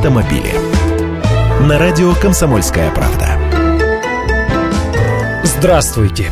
автомобили. На радио «Комсомольская правда». Здравствуйте.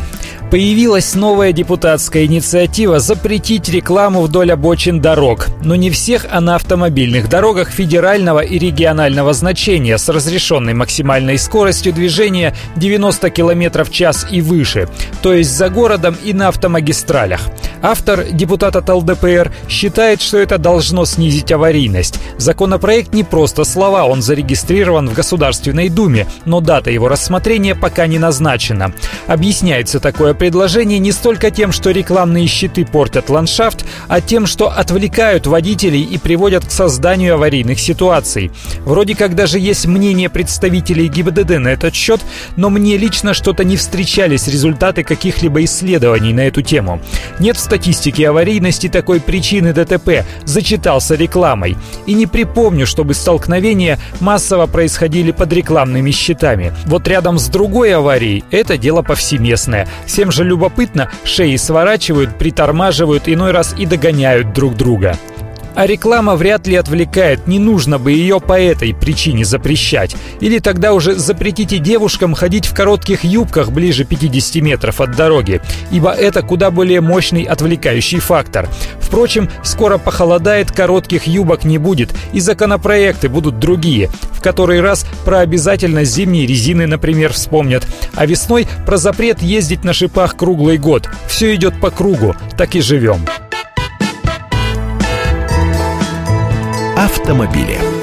Появилась новая депутатская инициатива запретить рекламу вдоль обочин дорог. Но не всех, а на автомобильных дорогах федерального и регионального значения с разрешенной максимальной скоростью движения 90 км в час и выше, то есть за городом и на автомагистралях. Автор, депутат от ЛДПР, считает, что это должно снизить аварийность. Законопроект не просто слова, он зарегистрирован в Государственной Думе, но дата его рассмотрения пока не назначена. Объясняется такое предложение не столько тем, что рекламные щиты портят ландшафт, а тем, что отвлекают водителей и приводят к созданию аварийных ситуаций. Вроде как даже есть мнение представителей ГИБДД на этот счет, но мне лично что-то не встречались результаты каких-либо исследований на эту тему. Нет в статистике аварийности такой причины ДТП, зачитался рекламой. И не припомню, чтобы столкновения массово происходили под рекламными щитами. Вот рядом с другой аварией это дело повсеместное. Всем же любопытно, шеи сворачивают, притормаживают, иной раз и догоняют друг друга. А реклама вряд ли отвлекает, не нужно бы ее по этой причине запрещать. Или тогда уже запретите девушкам ходить в коротких юбках ближе 50 метров от дороги, ибо это куда более мощный отвлекающий фактор. Впрочем, скоро похолодает, коротких юбок не будет, и законопроекты будут другие. В который раз про обязательность зимней резины, например, вспомнят. А весной про запрет ездить на шипах круглый год. Все идет по кругу, так и живем. Автомобили.